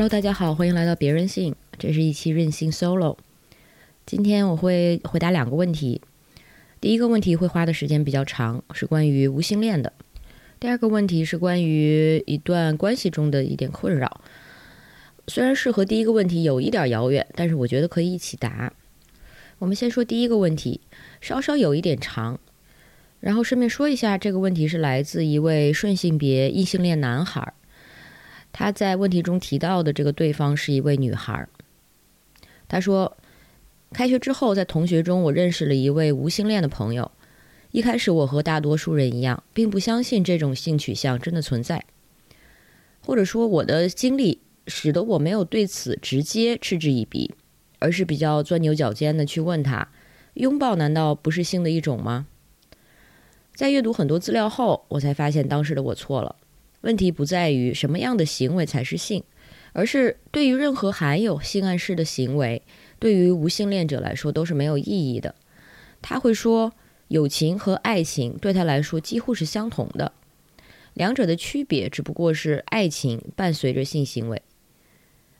Hello，大家好，欢迎来到别任性，这是一期任性 solo。今天我会回答两个问题，第一个问题会花的时间比较长，是关于无性恋的；第二个问题是关于一段关系中的一点困扰。虽然是和第一个问题有一点遥远，但是我觉得可以一起答。我们先说第一个问题，稍稍有一点长，然后顺便说一下，这个问题是来自一位顺性别异性恋男孩。他在问题中提到的这个对方是一位女孩。他说，开学之后在同学中我认识了一位无性恋的朋友。一开始我和大多数人一样，并不相信这种性取向真的存在，或者说我的经历使得我没有对此直接嗤之以鼻，而是比较钻牛角尖的去问他：拥抱难道不是性的一种吗？在阅读很多资料后，我才发现当时的我错了。问题不在于什么样的行为才是性，而是对于任何含有性暗示的行为，对于无性恋者来说都是没有意义的。他会说，友情和爱情对他来说几乎是相同的，两者的区别只不过是爱情伴随着性行为。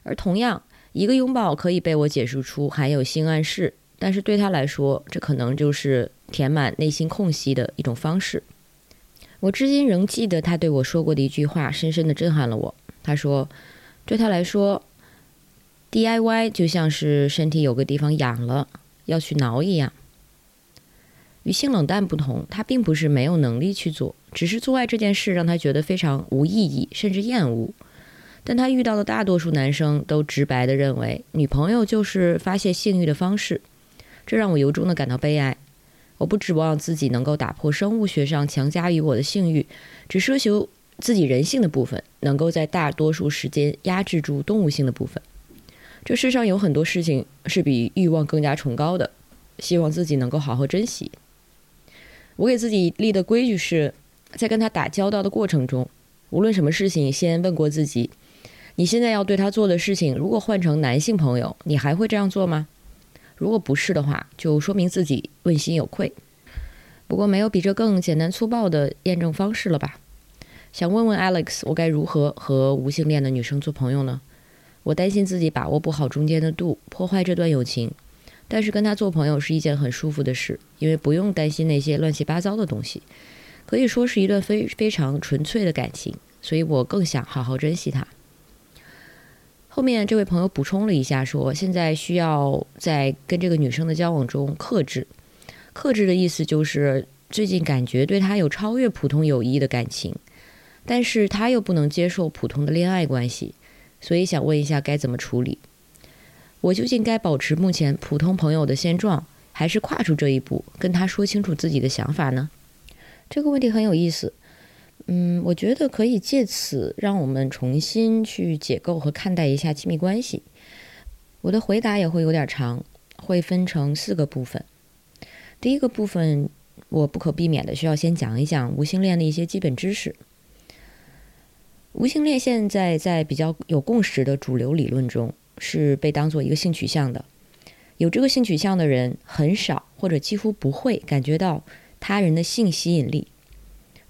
而同样，一个拥抱可以被我解释出含有性暗示，但是对他来说，这可能就是填满内心空隙的一种方式。我至今仍记得他对我说过的一句话，深深的震撼了我。他说：“对他来说，DIY 就像是身体有个地方痒了，要去挠一样。”与性冷淡不同，他并不是没有能力去做，只是做爱这件事让他觉得非常无意义，甚至厌恶。但他遇到的大多数男生都直白地认为，女朋友就是发泄性欲的方式，这让我由衷的感到悲哀。我不指望自己能够打破生物学上强加于我的性欲，只奢求自己人性的部分能够在大多数时间压制住动物性的部分。这世上有很多事情是比欲望更加崇高的，希望自己能够好好珍惜。我给自己立的规矩是，在跟他打交道的过程中，无论什么事情，先问过自己：你现在要对他做的事情，如果换成男性朋友，你还会这样做吗？如果不是的话，就说明自己问心有愧。不过没有比这更简单粗暴的验证方式了吧？想问问 Alex，我该如何和无性恋的女生做朋友呢？我担心自己把握不好中间的度，破坏这段友情。但是跟他做朋友是一件很舒服的事，因为不用担心那些乱七八糟的东西，可以说是一段非非常纯粹的感情。所以我更想好好珍惜他。后面这位朋友补充了一下，说现在需要在跟这个女生的交往中克制。克制的意思就是最近感觉对她有超越普通友谊的感情，但是他又不能接受普通的恋爱关系，所以想问一下该怎么处理？我究竟该保持目前普通朋友的现状，还是跨出这一步跟她说清楚自己的想法呢？这个问题很有意思。嗯，我觉得可以借此让我们重新去解构和看待一下亲密关系。我的回答也会有点长，会分成四个部分。第一个部分，我不可避免的需要先讲一讲无性恋的一些基本知识。无性恋现在在比较有共识的主流理论中是被当做一个性取向的。有这个性取向的人很少或者几乎不会感觉到他人的性吸引力。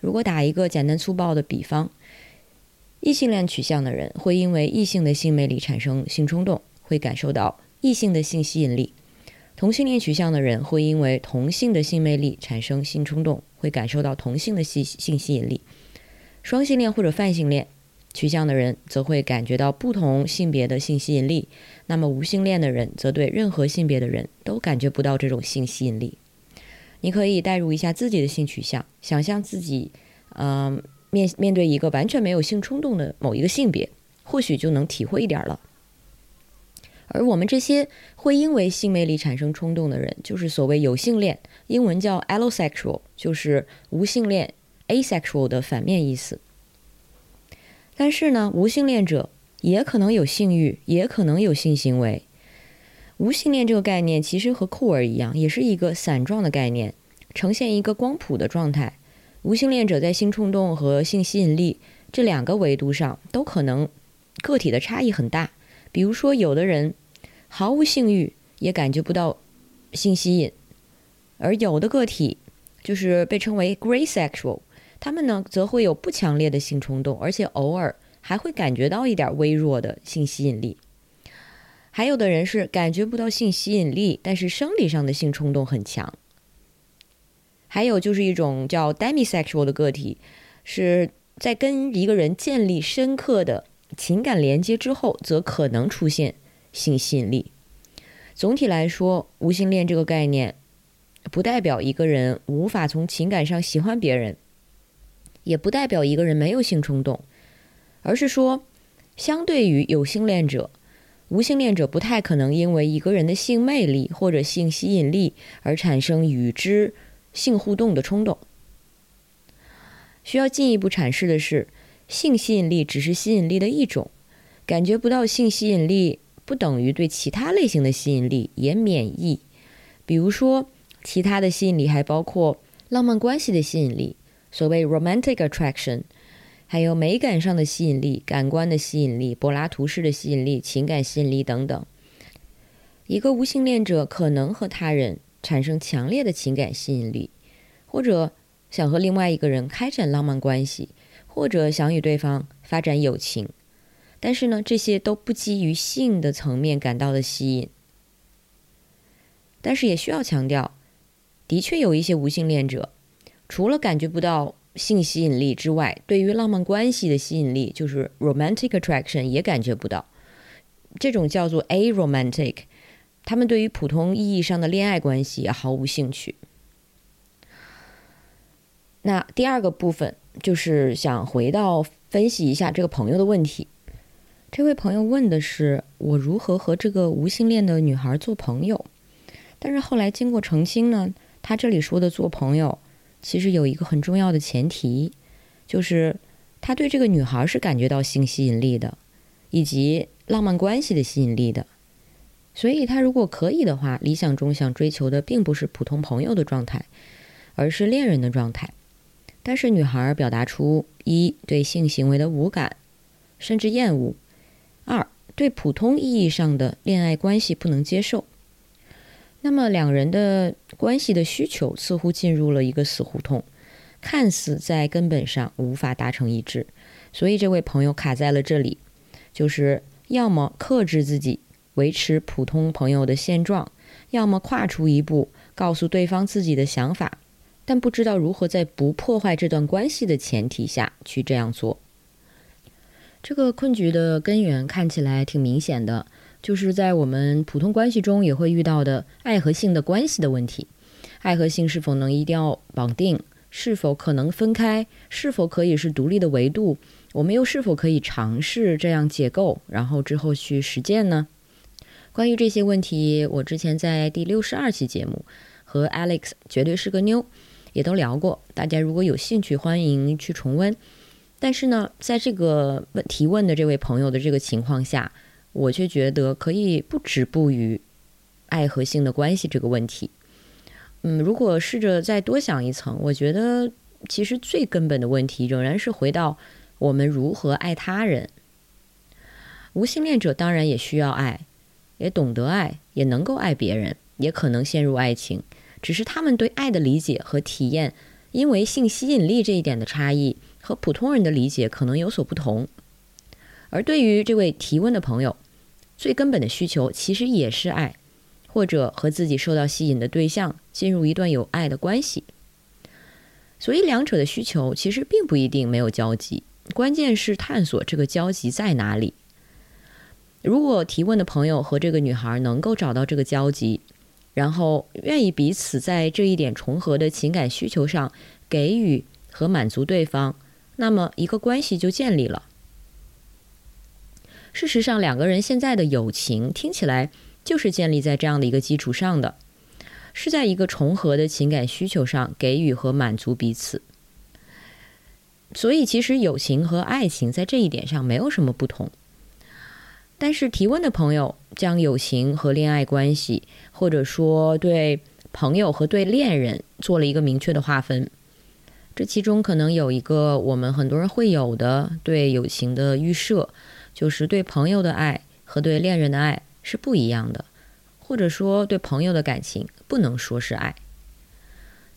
如果打一个简单粗暴的比方，异性恋取向的人会因为异性的性魅力产生性冲动，会感受到异性的性吸引力；同性恋取向的人会因为同性的性魅力产生性冲动，会感受到同性的性性吸引力。双性恋或者泛性恋取向的人则会感觉到不同性别的性吸引力。那么无性恋的人则对任何性别的人都感觉不到这种性吸引力。你可以代入一下自己的性取向，想象自己，嗯，面面对一个完全没有性冲动的某一个性别，或许就能体会一点了。而我们这些会因为性魅力产生冲动的人，就是所谓有性恋，英文叫 allosexual，就是无性恋 asexual 的反面意思。但是呢，无性恋者也可能有性欲，也可能有性行为。无性恋这个概念其实和酷儿一样，也是一个散状的概念，呈现一个光谱的状态。无性恋者在性冲动和性吸引力这两个维度上都可能个体的差异很大。比如说，有的人毫无性欲，也感觉不到性吸引；而有的个体就是被称为 gray sexual，他们呢则会有不强烈的性冲动，而且偶尔还会感觉到一点微弱的性吸引力。还有的人是感觉不到性吸引力，但是生理上的性冲动很强。还有就是一种叫 demisexual 的个体，是在跟一个人建立深刻的情感连接之后，则可能出现性吸引力。总体来说，无性恋这个概念，不代表一个人无法从情感上喜欢别人，也不代表一个人没有性冲动，而是说，相对于有性恋者。无性恋者不太可能因为一个人的性魅力或者性吸引力而产生与之性互动的冲动。需要进一步阐释的是，性吸引力只是吸引力的一种，感觉不到性吸引力不等于对其他类型的吸引力也免疫。比如说，其他的吸引力还包括浪漫关系的吸引力，所谓 romantic attraction。还有美感上的吸引力、感官的吸引力、柏拉图式的吸引力、情感吸引力等等。一个无性恋者可能和他人产生强烈的情感吸引力，或者想和另外一个人开展浪漫关系，或者想与对方发展友情。但是呢，这些都不基于性的层面感到的吸引。但是也需要强调，的确有一些无性恋者，除了感觉不到。性吸引力之外，对于浪漫关系的吸引力，就是 romantic attraction，也感觉不到。这种叫做 aromantic，他们对于普通意义上的恋爱关系也毫无兴趣。那第二个部分就是想回到分析一下这个朋友的问题。这位朋友问的是我如何和这个无性恋的女孩做朋友，但是后来经过澄清呢，他这里说的做朋友。其实有一个很重要的前提，就是他对这个女孩是感觉到性吸引力的，以及浪漫关系的吸引力的。所以，他如果可以的话，理想中想追求的并不是普通朋友的状态，而是恋人的状态。但是，女孩表达出一对性行为的无感，甚至厌恶；二对普通意义上的恋爱关系不能接受。那么两人的关系的需求似乎进入了一个死胡同，看似在根本上无法达成一致，所以这位朋友卡在了这里，就是要么克制自己，维持普通朋友的现状，要么跨出一步，告诉对方自己的想法，但不知道如何在不破坏这段关系的前提下去这样做。这个困局的根源看起来挺明显的。就是在我们普通关系中也会遇到的爱和性的关系的问题，爱和性是否能一定要绑定，是否可能分开，是否可以是独立的维度，我们又是否可以尝试这样解构，然后之后去实践呢？关于这些问题，我之前在第六十二期节目和 Alex 绝对是个妞也都聊过，大家如果有兴趣，欢迎去重温。但是呢，在这个问提问的这位朋友的这个情况下。我却觉得可以不止步于爱和性的关系这个问题。嗯，如果试着再多想一层，我觉得其实最根本的问题仍然是回到我们如何爱他人。无性恋者当然也需要爱，也懂得爱，也能够爱别人，也可能陷入爱情，只是他们对爱的理解和体验，因为性吸引力这一点的差异，和普通人的理解可能有所不同。而对于这位提问的朋友，最根本的需求其实也是爱，或者和自己受到吸引的对象进入一段有爱的关系。所以两者的需求其实并不一定没有交集，关键是探索这个交集在哪里。如果提问的朋友和这个女孩能够找到这个交集，然后愿意彼此在这一点重合的情感需求上给予和满足对方，那么一个关系就建立了。事实上，两个人现在的友情听起来就是建立在这样的一个基础上的，是在一个重合的情感需求上给予和满足彼此。所以，其实友情和爱情在这一点上没有什么不同。但是，提问的朋友将友情和恋爱关系，或者说对朋友和对恋人做了一个明确的划分。这其中可能有一个我们很多人会有的对友情的预设。就是对朋友的爱和对恋人的爱是不一样的，或者说对朋友的感情不能说是爱。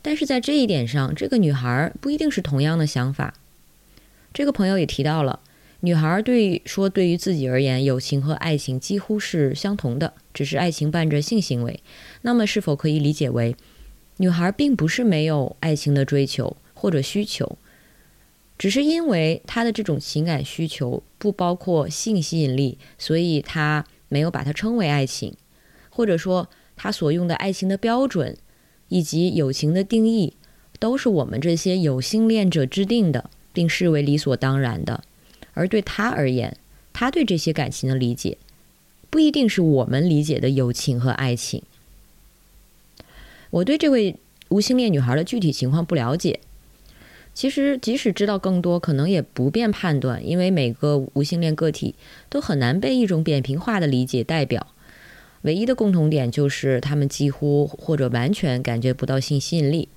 但是在这一点上，这个女孩不一定是同样的想法。这个朋友也提到了，女孩对说，对于自己而言，友情和爱情几乎是相同的，只是爱情伴着性行为。那么，是否可以理解为，女孩并不是没有爱情的追求或者需求，只是因为他的这种情感需求不包括性吸引力，所以他没有把它称为爱情，或者说他所用的爱情的标准以及友情的定义，都是我们这些有性恋者制定的，并视为理所当然的。而对他而言，他对这些感情的理解，不一定是我们理解的友情和爱情。我对这位无性恋女孩的具体情况不了解。其实，即使知道更多，可能也不便判断，因为每个无性恋个体都很难被一种扁平化的理解代表。唯一的共同点就是，他们几乎或者完全感觉不到性吸引力。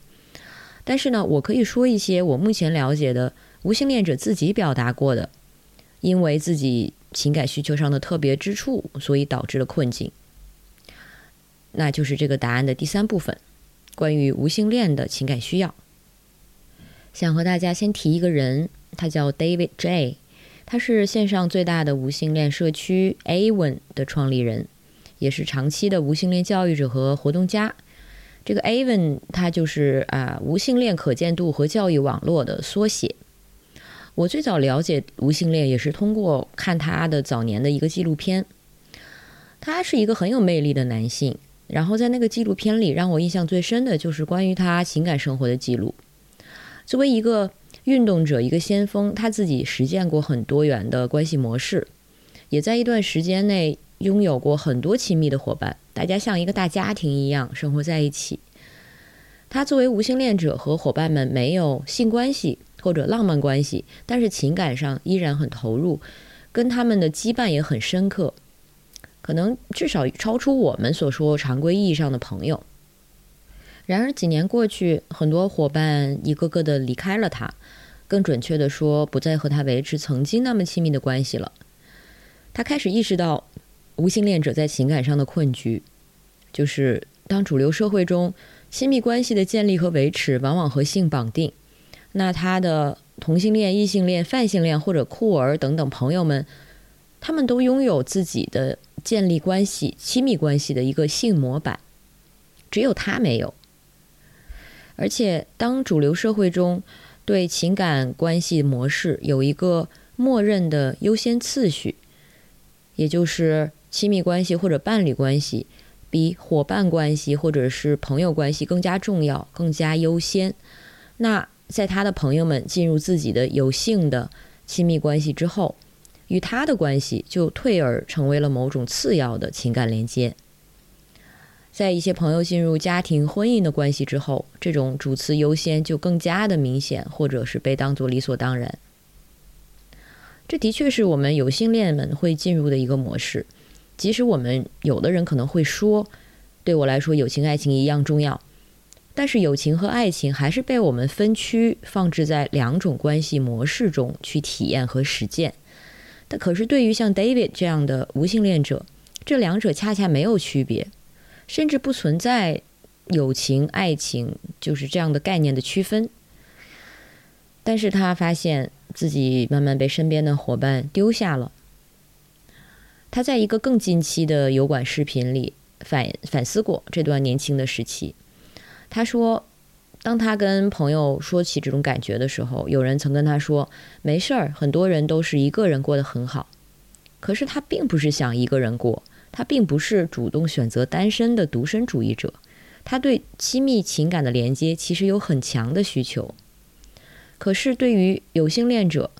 但是呢，我可以说一些我目前了解的无性恋者自己表达过的。因为自己情感需求上的特别之处，所以导致了困境。那就是这个答案的第三部分，关于无性恋的情感需要。想和大家先提一个人，他叫 David J，他是线上最大的无性恋社区 Avon 的创立人，也是长期的无性恋教育者和活动家。这个 Avon 它就是啊无性恋可见度和教育网络的缩写。我最早了解无性恋也是通过看他的早年的一个纪录片。他是一个很有魅力的男性，然后在那个纪录片里，让我印象最深的就是关于他情感生活的记录。作为一个运动者，一个先锋，他自己实践过很多元的关系模式，也在一段时间内拥有过很多亲密的伙伴，大家像一个大家庭一样生活在一起。他作为无性恋者和伙伴们没有性关系。或者浪漫关系，但是情感上依然很投入，跟他们的羁绊也很深刻，可能至少超出我们所说常规意义上的朋友。然而几年过去，很多伙伴一个个的离开了他，更准确的说，不再和他维持曾经那么亲密的关系了。他开始意识到无性恋者在情感上的困局，就是当主流社会中亲密关系的建立和维持往往和性绑定。那他的同性恋、异性恋、泛性恋或者酷儿等等朋友们，他们都拥有自己的建立关系、亲密关系的一个性模板，只有他没有。而且，当主流社会中对情感关系模式有一个默认的优先次序，也就是亲密关系或者伴侣关系比伙伴关系或者是朋友关系更加重要、更加优先，那。在他的朋友们进入自己的有性的亲密关系之后，与他的关系就退而成为了某种次要的情感连接。在一些朋友进入家庭婚姻的关系之后，这种主次优先就更加的明显，或者是被当作理所当然。这的确是我们有性恋们会进入的一个模式，即使我们有的人可能会说：“对我来说，友情爱情一样重要。”但是友情和爱情还是被我们分区放置在两种关系模式中去体验和实践。但可是对于像 David 这样的无性恋者，这两者恰恰没有区别，甚至不存在友情、爱情就是这样的概念的区分。但是他发现自己慢慢被身边的伙伴丢下了。他在一个更近期的油管视频里反反思过这段年轻的时期。他说，当他跟朋友说起这种感觉的时候，有人曾跟他说：“没事儿，很多人都是一个人过得很好。”可是他并不是想一个人过，他并不是主动选择单身的独身主义者，他对亲密情感的连接其实有很强的需求。可是对于有性恋者，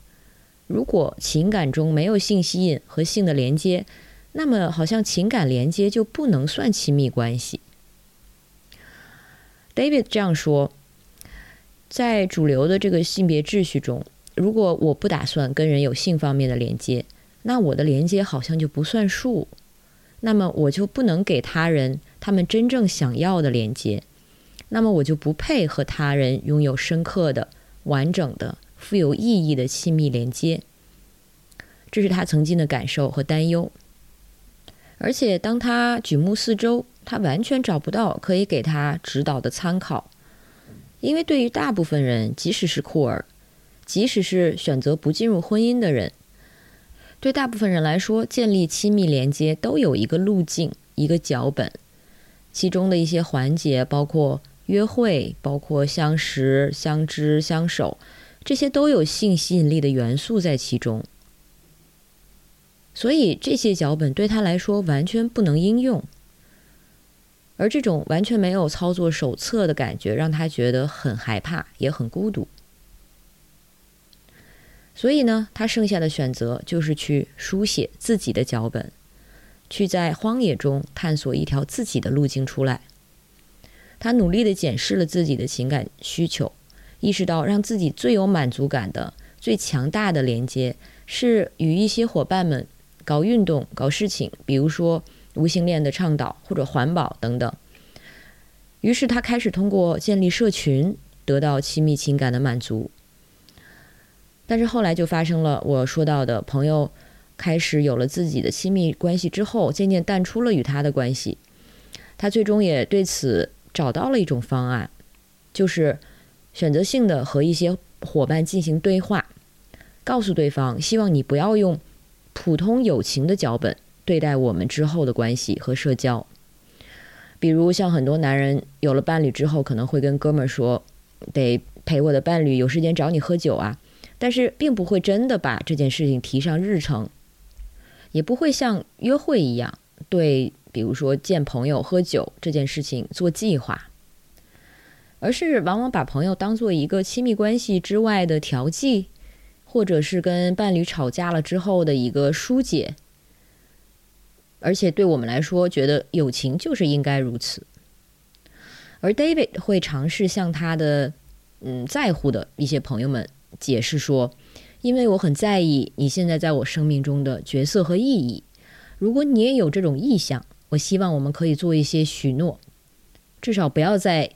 如果情感中没有性吸引和性的连接，那么好像情感连接就不能算亲密关系。David 这样说：“在主流的这个性别秩序中，如果我不打算跟人有性方面的连接，那我的连接好像就不算数。那么我就不能给他人他们真正想要的连接，那么我就不配和他人拥有深刻的、完整的、富有意义的亲密连接。这是他曾经的感受和担忧。而且当他举目四周。”他完全找不到可以给他指导的参考，因为对于大部分人，即使是酷儿，即使是选择不进入婚姻的人，对大部分人来说，建立亲密连接都有一个路径、一个脚本，其中的一些环节包括约会、包括相识、相知、相守，这些都有性吸引力的元素在其中。所以这些脚本对他来说完全不能应用，而这种完全没有操作手册的感觉，让他觉得很害怕，也很孤独。所以呢，他剩下的选择就是去书写自己的脚本，去在荒野中探索一条自己的路径出来。他努力的检视了自己的情感需求，意识到让自己最有满足感的、最强大的连接是与一些伙伴们。搞运动、搞事情，比如说无性恋的倡导或者环保等等。于是他开始通过建立社群得到亲密情感的满足。但是后来就发生了我说到的朋友开始有了自己的亲密关系之后，渐渐淡出了与他的关系。他最终也对此找到了一种方案，就是选择性的和一些伙伴进行对话，告诉对方希望你不要用。普通友情的脚本对待我们之后的关系和社交，比如像很多男人有了伴侣之后，可能会跟哥们儿说：“得陪我的伴侣，有时间找你喝酒啊。”但是并不会真的把这件事情提上日程，也不会像约会一样对，比如说见朋友喝酒这件事情做计划，而是往往把朋友当做一个亲密关系之外的调剂。或者是跟伴侣吵架了之后的一个疏解，而且对我们来说，觉得友情就是应该如此。而 David 会尝试向他的嗯在乎的一些朋友们解释说，因为我很在意你现在在我生命中的角色和意义。如果你也有这种意向，我希望我们可以做一些许诺，至少不要在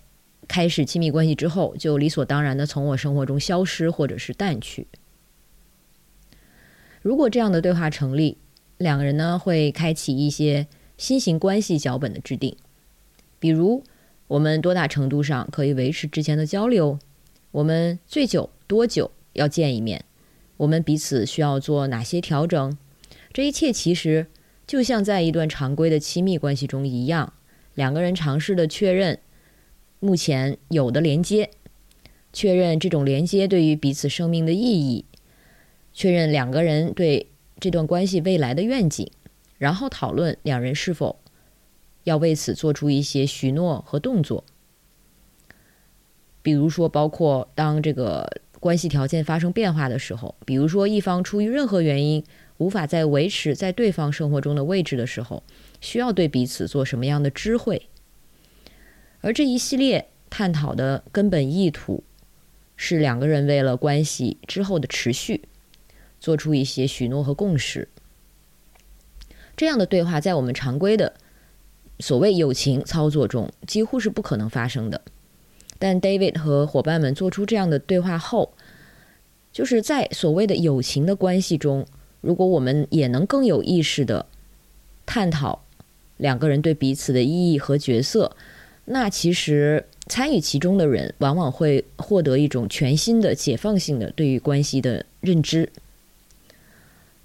开始亲密关系之后就理所当然的从我生活中消失或者是淡去。如果这样的对话成立，两个人呢会开启一些新型关系脚本的制定，比如我们多大程度上可以维持之前的交流，我们最久多久要见一面，我们彼此需要做哪些调整，这一切其实就像在一段常规的亲密关系中一样，两个人尝试的确认目前有的连接，确认这种连接对于彼此生命的意义。确认两个人对这段关系未来的愿景，然后讨论两人是否要为此做出一些许诺和动作。比如说，包括当这个关系条件发生变化的时候，比如说一方出于任何原因无法再维持在对方生活中的位置的时候，需要对彼此做什么样的知会。而这一系列探讨的根本意图，是两个人为了关系之后的持续。做出一些许诺和共识，这样的对话在我们常规的所谓友情操作中几乎是不可能发生的。但 David 和伙伴们做出这样的对话后，就是在所谓的友情的关系中，如果我们也能更有意识的探讨两个人对彼此的意义和角色，那其实参与其中的人往往会获得一种全新的解放性的对于关系的认知。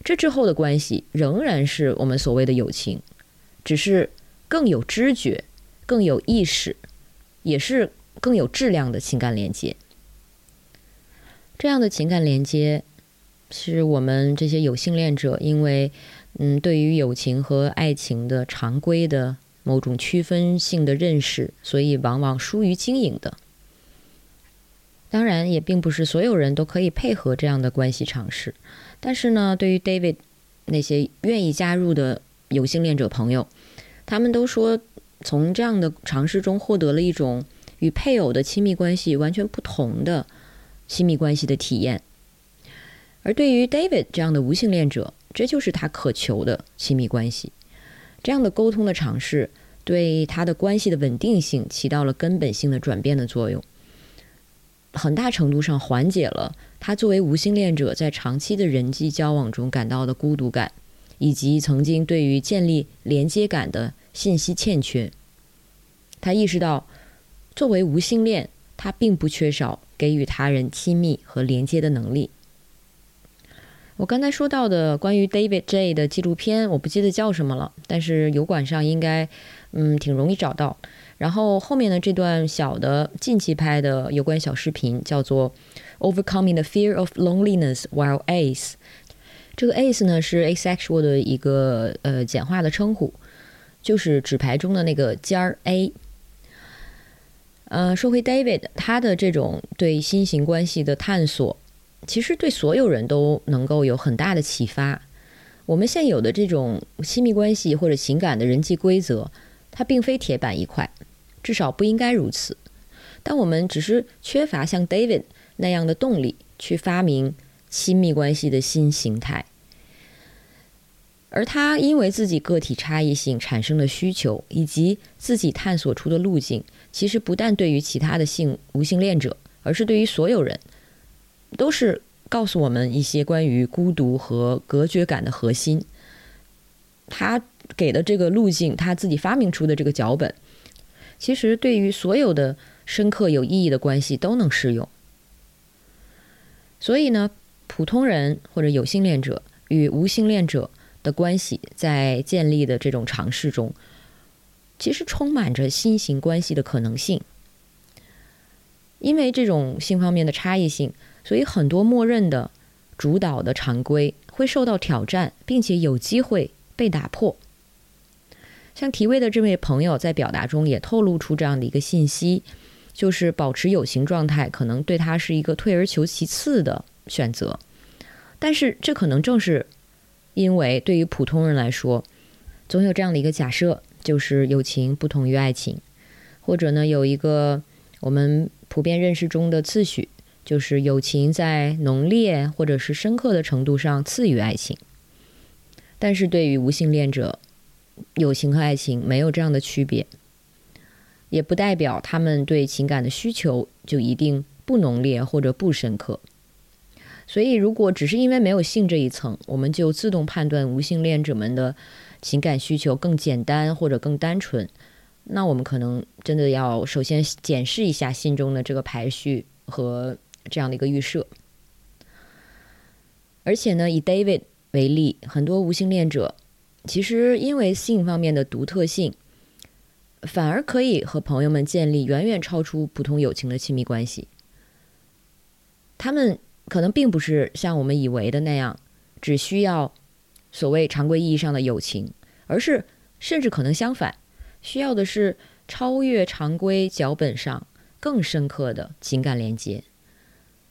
这之后的关系仍然是我们所谓的友情，只是更有知觉、更有意识，也是更有质量的情感连接。这样的情感连接，是我们这些有性恋者因为，嗯，对于友情和爱情的常规的某种区分性的认识，所以往往疏于经营的。当然，也并不是所有人都可以配合这样的关系尝试。但是呢，对于 David 那些愿意加入的有性恋者朋友，他们都说从这样的尝试中获得了一种与配偶的亲密关系完全不同的亲密关系的体验。而对于 David 这样的无性恋者，这就是他渴求的亲密关系。这样的沟通的尝试对他的关系的稳定性起到了根本性的转变的作用。很大程度上缓解了他作为无性恋者在长期的人际交往中感到的孤独感，以及曾经对于建立连接感的信息欠缺。他意识到，作为无性恋，他并不缺少给予他人亲密和连接的能力。我刚才说到的关于 David J 的纪录片，我不记得叫什么了，但是油管上应该嗯挺容易找到。然后后面的这段小的近期拍的有关小视频叫做《Overcoming the Fear of Loneliness While Ace》。这个 Ace 呢是 asexual 的一个呃简化的称呼，就是纸牌中的那个尖儿 A。呃，说回 David，他的这种对新型关系的探索，其实对所有人都能够有很大的启发。我们现有的这种亲密关系或者情感的人际规则，它并非铁板一块，至少不应该如此。但我们只是缺乏像 David 那样的动力，去发明亲密关系的新形态。而他因为自己个体差异性产生的需求，以及自己探索出的路径。其实不但对于其他的性无性恋者，而是对于所有人，都是告诉我们一些关于孤独和隔绝感的核心。他给的这个路径，他自己发明出的这个脚本，其实对于所有的深刻有意义的关系都能适用。所以呢，普通人或者有性恋者与无性恋者的关系在建立的这种尝试中。其实充满着新型关系的可能性，因为这种性方面的差异性，所以很多默认的、主导的常规会受到挑战，并且有机会被打破。像提问的这位朋友在表达中也透露出这样的一个信息，就是保持有形状态可能对他是一个退而求其次的选择，但是这可能正是因为对于普通人来说，总有这样的一个假设。就是友情不同于爱情，或者呢，有一个我们普遍认识中的次序，就是友情在浓烈或者是深刻的程度上次于爱情。但是对于无性恋者，友情和爱情没有这样的区别，也不代表他们对情感的需求就一定不浓烈或者不深刻。所以，如果只是因为没有性这一层，我们就自动判断无性恋者们的。情感需求更简单或者更单纯，那我们可能真的要首先检视一下心中的这个排序和这样的一个预设。而且呢，以 David 为例，很多无性恋者其实因为性方面的独特性，反而可以和朋友们建立远远超出普通友情的亲密关系。他们可能并不是像我们以为的那样，只需要。所谓常规意义上的友情，而是甚至可能相反，需要的是超越常规脚本上更深刻的情感连接，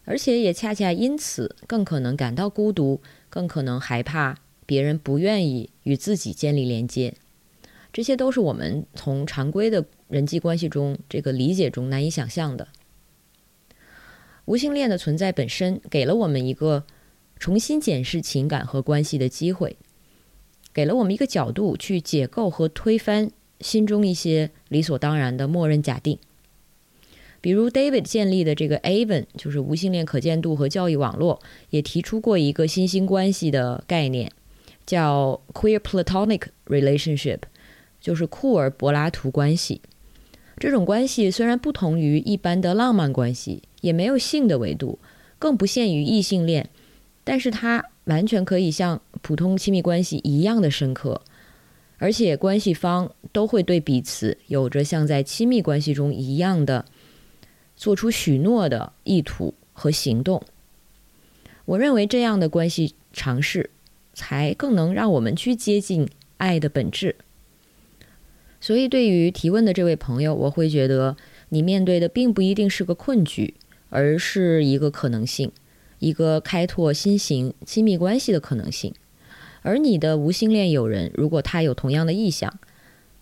而且也恰恰因此更可能感到孤独，更可能害怕别人不愿意与自己建立连接。这些都是我们从常规的人际关系中这个理解中难以想象的。无性恋的存在本身给了我们一个。重新检视情感和关系的机会，给了我们一个角度去解构和推翻心中一些理所当然的默认假定。比如 David 建立的这个 Avon，就是无性恋可见度和教育网络，也提出过一个新兴关系的概念，叫 Queer Platonic Relationship，就是酷儿柏拉图关系。这种关系虽然不同于一般的浪漫关系，也没有性的维度，更不限于异性恋。但是它完全可以像普通亲密关系一样的深刻，而且关系方都会对彼此有着像在亲密关系中一样的做出许诺的意图和行动。我认为这样的关系尝试才更能让我们去接近爱的本质。所以，对于提问的这位朋友，我会觉得你面对的并不一定是个困局，而是一个可能性。一个开拓新型亲密关系的可能性，而你的无性恋友人，如果他有同样的意向，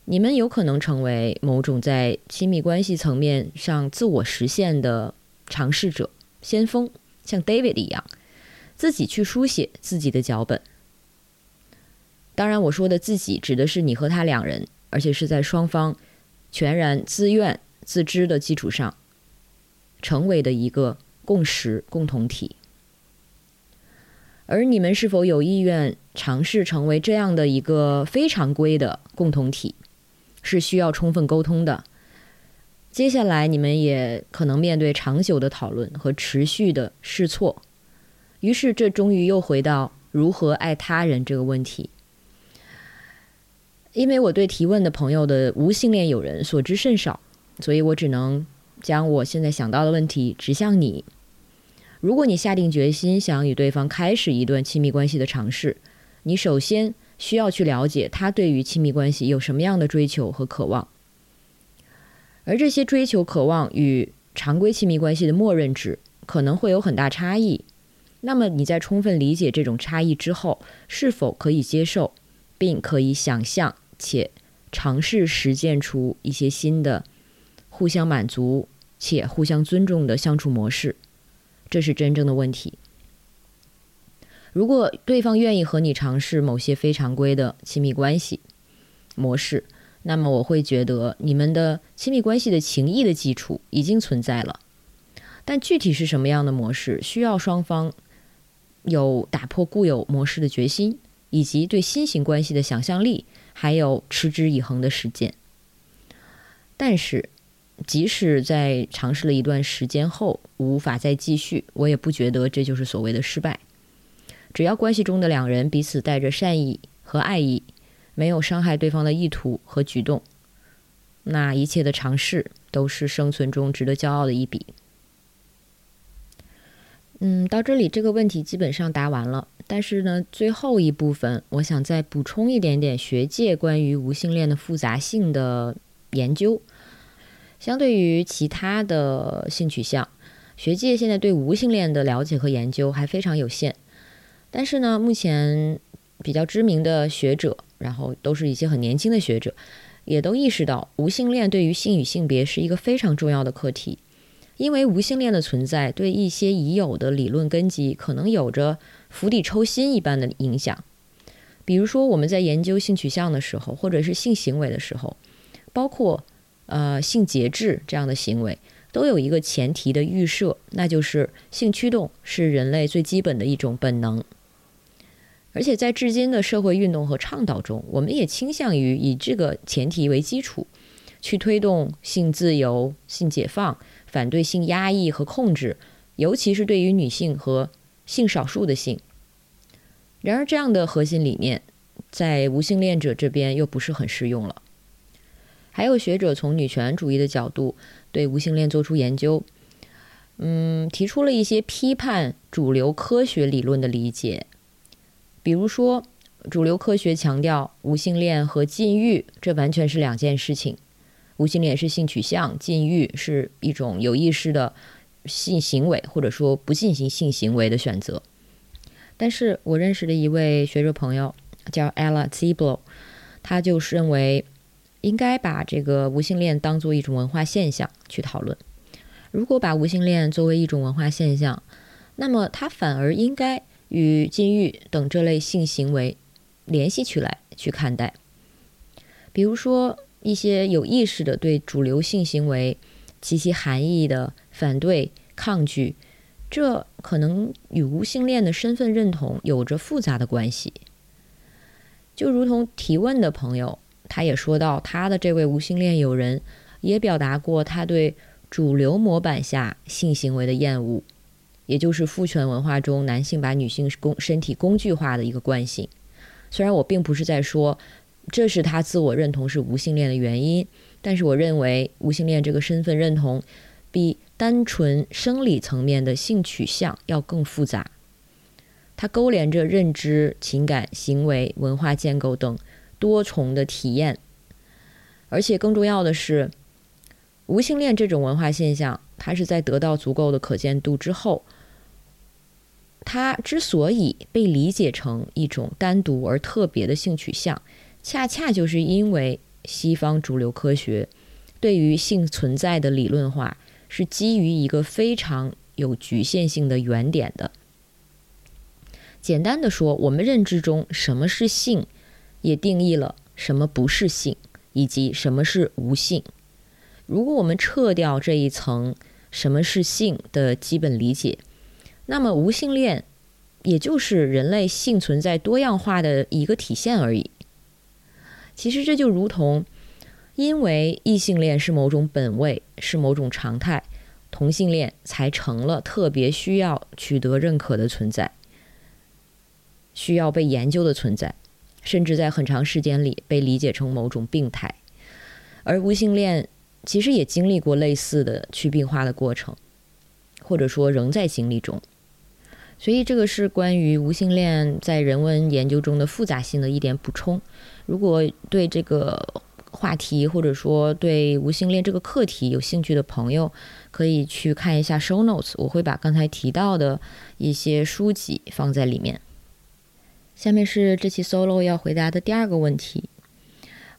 你们有可能成为某种在亲密关系层面上自我实现的尝试者、先锋，像 David 一样，自己去书写自己的脚本。当然，我说的自己指的是你和他两人，而且是在双方全然自愿、自知的基础上，成为的一个共识共同体。而你们是否有意愿尝试成为这样的一个非常规的共同体，是需要充分沟通的。接下来你们也可能面对长久的讨论和持续的试错，于是，这终于又回到如何爱他人这个问题。因为我对提问的朋友的无性恋友人所知甚少，所以我只能将我现在想到的问题指向你。如果你下定决心想与对方开始一段亲密关系的尝试，你首先需要去了解他对于亲密关系有什么样的追求和渴望，而这些追求、渴望与常规亲密关系的默认值可能会有很大差异。那么你在充分理解这种差异之后，是否可以接受，并可以想象且尝试实践出一些新的、互相满足且互相尊重的相处模式？这是真正的问题。如果对方愿意和你尝试某些非常规的亲密关系模式，那么我会觉得你们的亲密关系的情谊的基础已经存在了。但具体是什么样的模式，需要双方有打破固有模式的决心，以及对新型关系的想象力，还有持之以恒的实践。但是。即使在尝试了一段时间后无法再继续，我也不觉得这就是所谓的失败。只要关系中的两人彼此带着善意和爱意，没有伤害对方的意图和举动，那一切的尝试都是生存中值得骄傲的一笔。嗯，到这里这个问题基本上答完了。但是呢，最后一部分我想再补充一点点学界关于无性恋的复杂性的研究。相对于其他的性取向，学界现在对无性恋的了解和研究还非常有限。但是呢，目前比较知名的学者，然后都是一些很年轻的学者，也都意识到无性恋对于性与性别是一个非常重要的课题。因为无性恋的存在对一些已有的理论根基可能有着釜底抽薪一般的影响。比如说，我们在研究性取向的时候，或者是性行为的时候，包括。呃，性节制这样的行为都有一个前提的预设，那就是性驱动是人类最基本的一种本能。而且在至今的社会运动和倡导中，我们也倾向于以这个前提为基础，去推动性自由、性解放，反对性压抑和控制，尤其是对于女性和性少数的性。然而，这样的核心理念在无性恋者这边又不是很适用了。还有学者从女权主义的角度对无性恋做出研究，嗯，提出了一些批判主流科学理论的理解。比如说，主流科学强调无性恋和禁欲这完全是两件事情，无性恋是性取向，禁欲是一种有意识的性行为或者说不进行性行为的选择。但是我认识的一位学者朋友叫 Ella Ziblo，他就是认为。应该把这个无性恋当做一种文化现象去讨论。如果把无性恋作为一种文化现象，那么它反而应该与禁欲等这类性行为联系起来去看待。比如说，一些有意识的对主流性行为及其含义的反对、抗拒，这可能与无性恋的身份认同有着复杂的关系。就如同提问的朋友。他也说到，他的这位无性恋友人也表达过他对主流模板下性行为的厌恶，也就是父权文化中男性把女性工身体工具化的一个惯性。虽然我并不是在说这是他自我认同是无性恋的原因，但是我认为无性恋这个身份认同比单纯生理层面的性取向要更复杂，它勾连着认知、情感、行为、文化建构等。多重的体验，而且更重要的是，无性恋这种文化现象，它是在得到足够的可见度之后，它之所以被理解成一种单独而特别的性取向，恰恰就是因为西方主流科学对于性存在的理论化是基于一个非常有局限性的原点的。简单的说，我们认知中什么是性？也定义了什么不是性，以及什么是无性。如果我们撤掉这一层什么是性的基本理解，那么无性恋也就是人类性存在多样化的一个体现而已。其实这就如同，因为异性恋是某种本位，是某种常态，同性恋才成了特别需要取得认可的存在，需要被研究的存在，甚至在很长时间里被理解成某种病态。而无性恋其实也经历过类似的去病化的过程，或者说仍在经历中。所以这个是关于无性恋在人文研究中的复杂性的一点补充。如果对这个话题或者说对无性恋这个课题有兴趣的朋友，可以去看一下 show notes，我会把刚才提到的一些书籍放在里面。下面是这期 solo 要回答的第二个问题。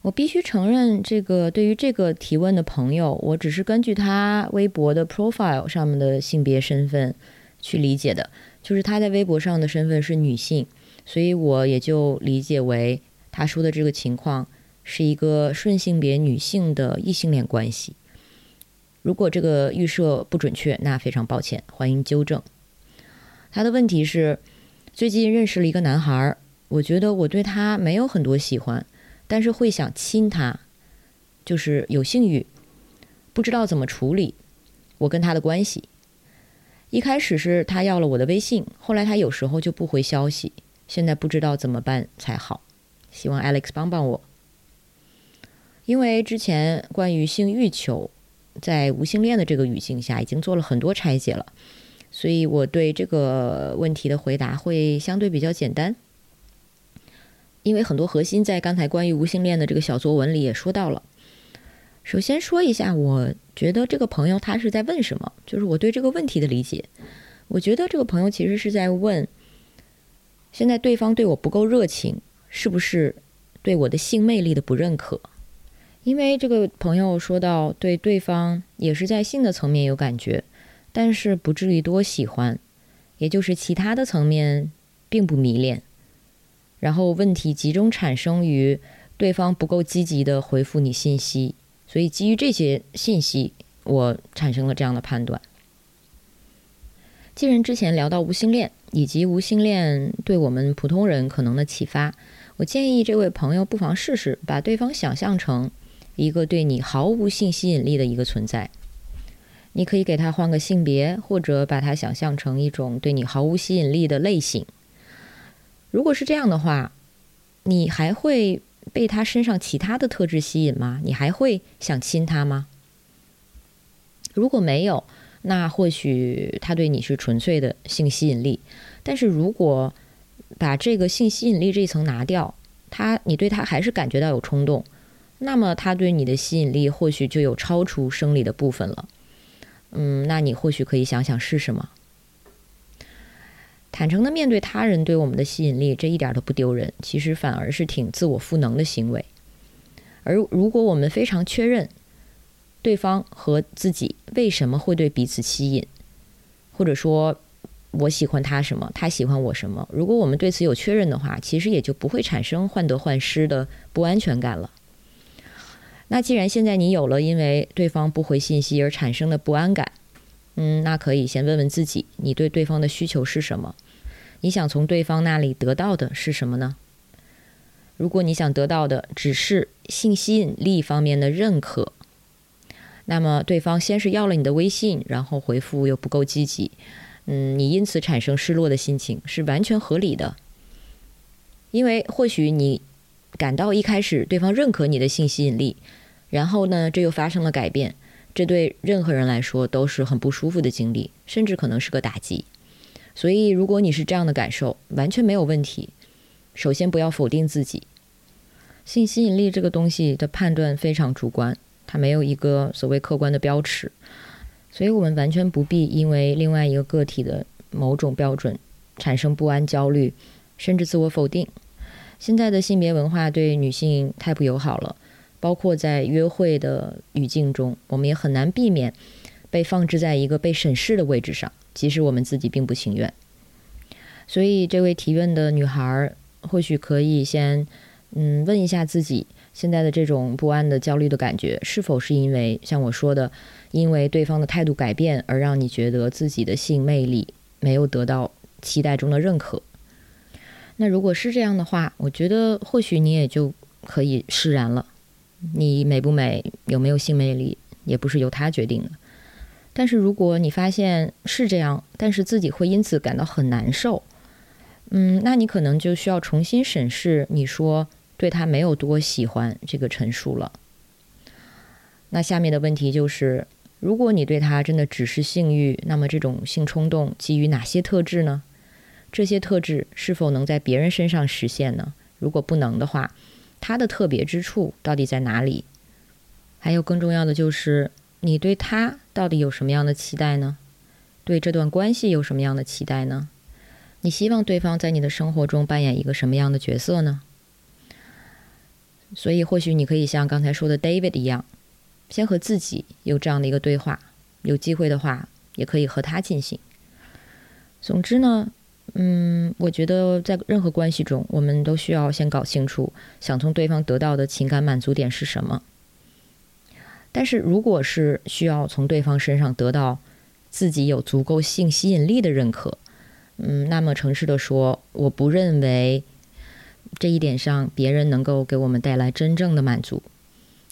我必须承认，这个对于这个提问的朋友，我只是根据他微博的 profile 上面的性别身份去理解的。就是他在微博上的身份是女性，所以我也就理解为他说的这个情况是一个顺性别女性的异性恋关系。如果这个预设不准确，那非常抱歉，欢迎纠正。他的问题是：最近认识了一个男孩，我觉得我对他没有很多喜欢，但是会想亲他，就是有性欲，不知道怎么处理我跟他的关系。一开始是他要了我的微信，后来他有时候就不回消息，现在不知道怎么办才好，希望 Alex 帮帮我。因为之前关于性欲求在无性恋的这个语境下已经做了很多拆解了，所以我对这个问题的回答会相对比较简单。因为很多核心在刚才关于无性恋的这个小作文里也说到了。首先说一下，我觉得这个朋友他是在问什么，就是我对这个问题的理解。我觉得这个朋友其实是在问：现在对方对我不够热情，是不是对我的性魅力的不认可？因为这个朋友说到，对对方也是在性的层面有感觉，但是不至于多喜欢，也就是其他的层面并不迷恋。然后问题集中产生于对方不够积极的回复你信息。所以，基于这些信息，我产生了这样的判断。既然之前聊到无性恋以及无性恋对我们普通人可能的启发，我建议这位朋友不妨试试把对方想象成一个对你毫无性吸引力的一个存在。你可以给他换个性别，或者把他想象成一种对你毫无吸引力的类型。如果是这样的话，你还会？被他身上其他的特质吸引吗？你还会想亲他吗？如果没有，那或许他对你是纯粹的性吸引力。但是如果把这个性吸引力这一层拿掉，他你对他还是感觉到有冲动，那么他对你的吸引力或许就有超出生理的部分了。嗯，那你或许可以想想是什么。坦诚的面对他人对我们的吸引力，这一点都不丢人，其实反而是挺自我赋能的行为。而如果我们非常确认对方和自己为什么会对彼此吸引，或者说我喜欢他什么，他喜欢我什么，如果我们对此有确认的话，其实也就不会产生患得患失的不安全感了。那既然现在你有了因为对方不回信息而产生的不安感，嗯，那可以先问问自己，你对对方的需求是什么？你想从对方那里得到的是什么呢？如果你想得到的只是性吸引力方面的认可，那么对方先是要了你的微信，然后回复又不够积极，嗯，你因此产生失落的心情是完全合理的。因为或许你感到一开始对方认可你的性吸引力，然后呢，这又发生了改变。这对任何人来说都是很不舒服的经历，甚至可能是个打击。所以，如果你是这样的感受，完全没有问题。首先，不要否定自己。性吸引力这个东西的判断非常主观，它没有一个所谓客观的标尺，所以我们完全不必因为另外一个个体的某种标准产生不安、焦虑，甚至自我否定。现在的性别文化对女性太不友好了。包括在约会的语境中，我们也很难避免被放置在一个被审视的位置上，即使我们自己并不情愿。所以，这位提问的女孩或许可以先，嗯，问一下自己，现在的这种不安的、焦虑的感觉，是否是因为像我说的，因为对方的态度改变而让你觉得自己的性魅力没有得到期待中的认可？那如果是这样的话，我觉得或许你也就可以释然了。你美不美，有没有性魅力，也不是由他决定的。但是如果你发现是这样，但是自己会因此感到很难受，嗯，那你可能就需要重新审视你说对他没有多喜欢这个陈述了。那下面的问题就是，如果你对他真的只是性欲，那么这种性冲动基于哪些特质呢？这些特质是否能在别人身上实现呢？如果不能的话，他的特别之处到底在哪里？还有更重要的就是，你对他到底有什么样的期待呢？对这段关系有什么样的期待呢？你希望对方在你的生活中扮演一个什么样的角色呢？所以，或许你可以像刚才说的 David 一样，先和自己有这样的一个对话，有机会的话，也可以和他进行。总之呢。嗯，我觉得在任何关系中，我们都需要先搞清楚想从对方得到的情感满足点是什么。但是，如果是需要从对方身上得到自己有足够性吸引力的认可，嗯，那么诚实的说，我不认为这一点上别人能够给我们带来真正的满足，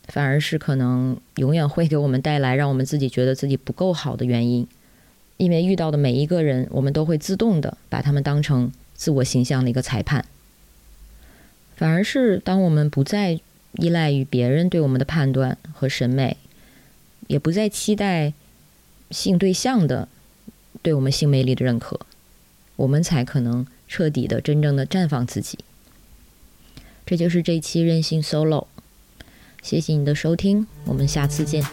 反而是可能永远会给我们带来让我们自己觉得自己不够好的原因。因为遇到的每一个人，我们都会自动的把他们当成自我形象的一个裁判。反而是当我们不再依赖于别人对我们的判断和审美，也不再期待性对象的对我们性魅力的认可，我们才可能彻底的、真正的绽放自己。这就是这期任性 solo。谢谢你的收听，我们下次见。